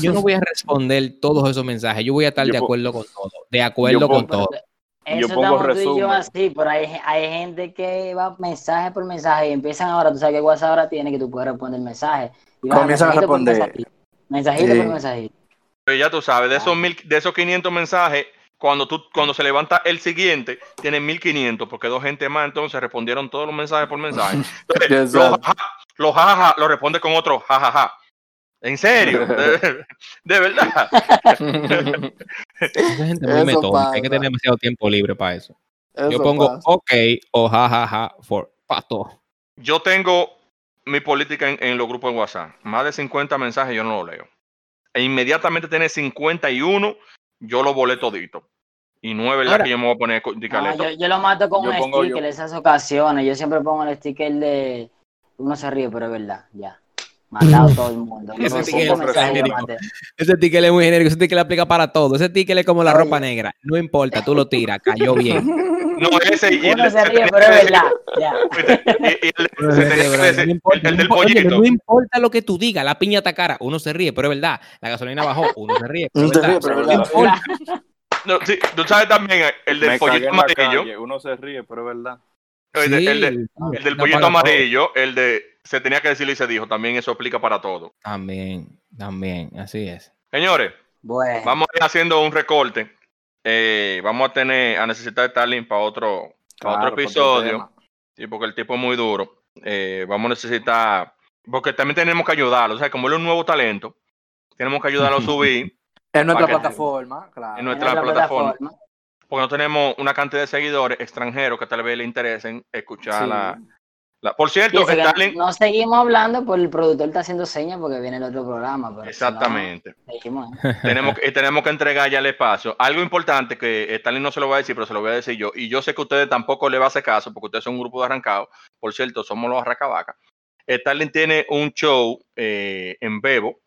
Yo no voy a responder todos esos mensajes, yo voy a estar Yo de acuerdo con todo, de acuerdo yo con pongo- todo. Eso pongo estamos tú y yo resumen. así, pero hay, hay gente que va mensaje por mensaje y empiezan ahora, tú sabes que WhatsApp ahora tiene que tú puedes responder mensaje. Y vas Comienzan a mensajito por responder. mensajito, Mensajito Sí. por mensajito. Pero ya tú sabes, de esos, Ah. mil, de esos 500 mensajes, cuando, tú, cuando se levanta el siguiente, tiene 1500, porque dos gente más entonces respondieron todos los mensajes por mensaje. Entonces, los Exacto. jaja, los jaja lo responde con otro jajaja. ¿En serio? De, de verdad. Esa gente muy hay que tener demasiado tiempo libre para eso. Yo pongo pasa. ok o jajaja for pato. Yo tengo mi política en, en los grupos de WhatsApp. Más de 50 mensajes yo no los leo. E inmediatamente tiene 51, yo lo volé todito. Y no es verdad Ahora- que yo me voy a poner de No, yo, yo lo mato con Yo un sticker yo- esas ocasiones. Yo siempre pongo el sticker de uno se ríe, pero es verdad, ya. Matado todo el mundo. Ese ticket es muy genérico, ese ticket le aplica para todo. Ese ticket es como la Oye. ropa negra. No importa, tú lo tiras, cayó bien. No, ese y el, Uno se ríe, pero es verdad, ya. el- No importa, del pollito. no lo que tú digas, la piña está cara, uno se ríe, pero es verdad. La gasolina bajó, uno se ríe, pero es Uno se verdad. ríe, pero es No verdad. importa. No, sí, tú sabes también el del Me pollito amarillo. calle, Uno se ríe, pero es verdad. El, de- el de- Sí, el del pollito todo. amarillo, el de se tenía que decirlo y se dijo, también eso aplica para todo. También, también, así es. Señores, Bueno, vamos a ir haciendo un recorte. Eh, vamos a tener a necesitar Starling para otro, para Claro, otro episodio. Sí, porque el tipo es muy duro. Eh, vamos a necesitar, porque también tenemos que ayudarlo. O sea, como él es un nuevo talento, tenemos que ayudarlo a subir, En nuestra plataforma, claro. en en nuestra plataforma. porque no tenemos una cantidad de seguidores extranjeros que tal vez le interesen escuchar Sí. la, la- Por cierto, Starling, no, no seguimos hablando, pues el productor está haciendo señas porque viene el otro programa. Pero si no, exactamente. seguimos, ¿eh? tenemos, que- tenemos que entregar ya el espacio. Algo importante que Stalin no se lo va a decir, pero se lo voy a decir yo. Y yo sé que ustedes tampoco le va a hacer caso porque ustedes son un grupo de arrancados. Por cierto, somos los arracabacas. Stalin tiene un show eh, en Bebo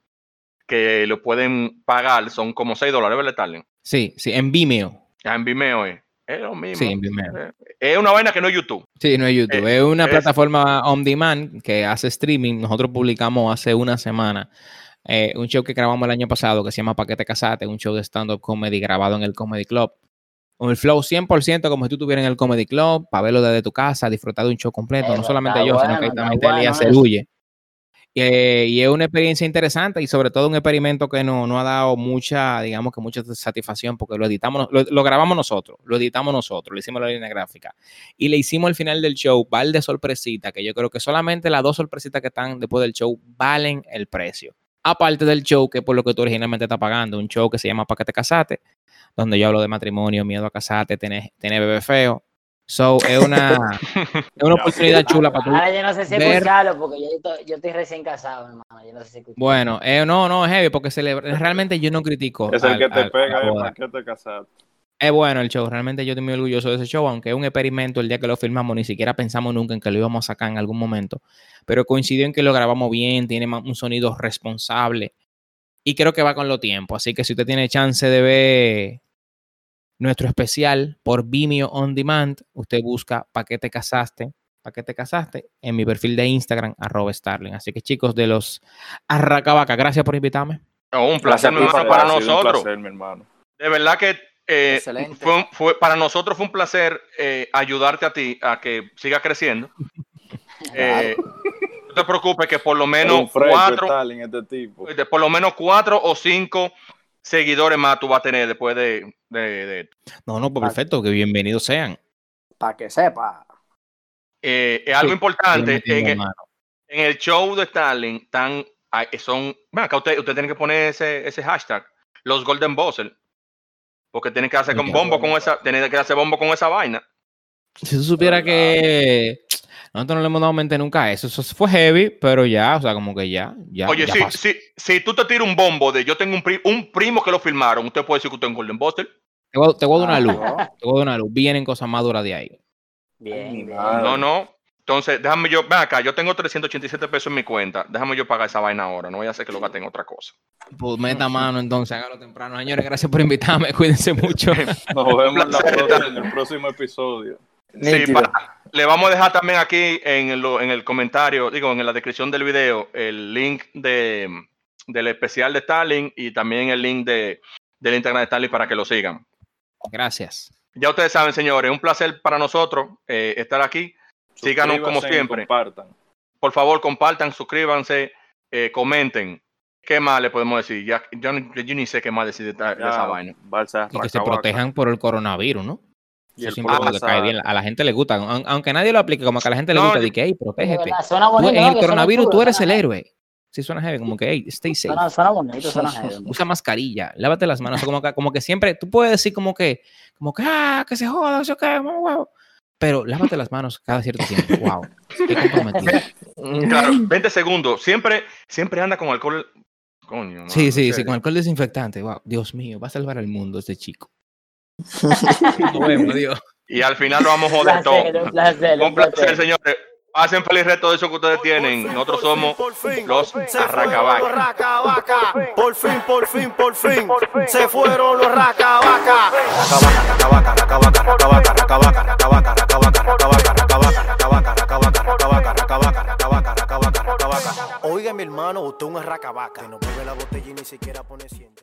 que lo pueden pagar. Son como 6 dólares, ¿verdad, Stalin? Sí, sí, en Vimeo. Ya en Vimeo es. Es lo mismo. Sí, en Vimeo. Eh, Es una vaina que no es YouTube. Sí, no es YouTube. Eh, es una es- plataforma on demand que hace streaming. Nosotros publicamos hace una semana eh, un show que grabamos el año pasado que se llama Paquete Casate, un show de stand-up comedy grabado en el Comedy Club. Con el flow 100% como si tú estuvieras en el Comedy Club, para verlo desde tu casa, disfrutar de un show completo. Eso no solamente yo, sino que también Elías eso. Cerulle. Y, es una experiencia interesante y sobre todo un experimento que no, no ha dado mucha, digamos que mucha satisfacción porque lo editamos, lo, lo grabamos nosotros, lo editamos nosotros, le hicimos la línea gráfica y le hicimos al final del show par de sorpresitas que yo creo que solamente las dos sorpresitas que están después del show valen el precio. Aparte del show que es por lo que tú originalmente estás pagando, un show que se llama Pa' que te casate, donde yo hablo de matrimonio, miedo a casarte, tener, tener bebé feo. So, es una, es una oportunidad chula para tú. Ahora yo no sé si ver- escucharlo porque yo, estoy- yo estoy recién casado, hermano. Yo no sé si escucharlo. Bueno, eh, no, no, es heavy porque celebra- realmente yo no critico. Es el al- que te al- pega, es más que te casaste. Es bueno el show, realmente yo estoy muy orgulloso de ese show, aunque es un experimento el día que lo filmamos, ni siquiera pensamos nunca en que lo íbamos a sacar en algún momento, pero coincidió en que lo grabamos bien, tiene un sonido responsable y creo que va con lo tiempo, así que si usted tiene chance de ver nuestro especial por Vimeo On Demand. Usted busca ¿Para qué te casaste? ¿Para qué te casaste? En mi perfil de Instagram, arroba Starling. Así que chicos de los Arracabaca, gracias por invitarme. Un placer, mi hermano, para nosotros. placer, mi hermano. De verdad que eh, fue, un- fue- para nosotros fue un placer eh, ayudarte a ti a que siga creciendo. Eh, no te preocupes que por lo menos Un cuatro, este tipo. por lo menos cuatro o cinco seguidores más tú vas a tener después de, de, de- No, no, pues perfecto, que bienvenidos sean. Para que sepa. Eh, es algo Sí, importante en el, en el show de Starling tan ah, son bueno, acá usted, usted tiene que poner ese, ese hashtag los Golden Buzzer porque tienen que hacer con bombo con esa tienen que hacer bombo con esa vaina. Si tú supieras que nosotros no le hemos dado mente nunca a eso. Eso fue heavy, pero ya, o sea, como que ya, ya. Oye, ya si, si, si tú te tiras un bombo de yo tengo un, pri- un primo que lo filmaron, usted puede decir que usted es un Golden Buster. Te voy, te voy a dar una Ah, luz. Te voy a dar una luz. Vienen cosas más duras de ahí. Bien, bien. No, no. Entonces, déjame yo, ven acá, yo tengo 387 pesos en mi cuenta. Déjame yo pagar esa vaina ahora. No voy a hacer que lo gaste en otra cosa. Pues meta mano entonces, hágalo temprano. Señores, gracias por invitarme. Cuídense mucho. Nos vemos en, la placer, próxima- Stalin. en el próximo episodio. Sí, para- le vamos a dejar también aquí en el, en el comentario, digo, en la descripción del video, el link de, del especial de Stalin y también el link de, del Instagram de Stalin para que lo sigan. Gracias. Ya ustedes saben, señores, un placer para nosotros eh, estar aquí. Síganos como siempre. Compartan. Por favor, compartan, suscríbanse, eh, comenten. ¿Qué más le podemos decir? Ya, yo, ni- yo ni sé qué más decir de, esta- de esa Ya, vaina. Balsa Y que se protejan por el coronavirus, ¿no? Eso siempre cae bien. A la gente le gusta. aun- Aunque nadie lo aplique, como que a la gente le gusta. De que, hey, protégete. Tú, en el coronavirus tú eres el héroe. Sí, suena heavy. Como que, hey, stay safe. Suena, suena bonito, suena heavy. Usa mascarilla, lávate las manos, como que, como que siempre, tú puedes decir como que, como que, ah, que se joda. Pero lávate las manos cada cierto tiempo. Wow, estoy comprometido. Claro, 20 segundos. Siempre, siempre anda con alcohol. Coño. Sí, sí, sí, con alcohol desinfectante. Wow, Dios mío, va a salvar al mundo este chico. Nos vemos, Dios. Y al final lo vamos a joder todo. placer, un placer, Un placer, señores. Pasen feliz resto de eso que ustedes tienen. Nosotros somos los Arracabacas. Racabaca. Por fin, por fin, por fin. Se fueron los racabaca. Racabaca, racabaca, racabaca, racabaca, racabaca, racabaca, racabaca, racabaca, racabaca, racabaca, racabaca, racabaca, racabaca, racabaca, racabaca. Oiga, mi hermano, usted es un racabaca. Que no bebe la botella y ni siquiera pone siente.